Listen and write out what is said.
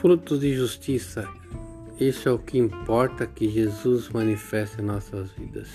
frutos de justiça. Isso é o que importa que Jesus manifeste em nossas vidas.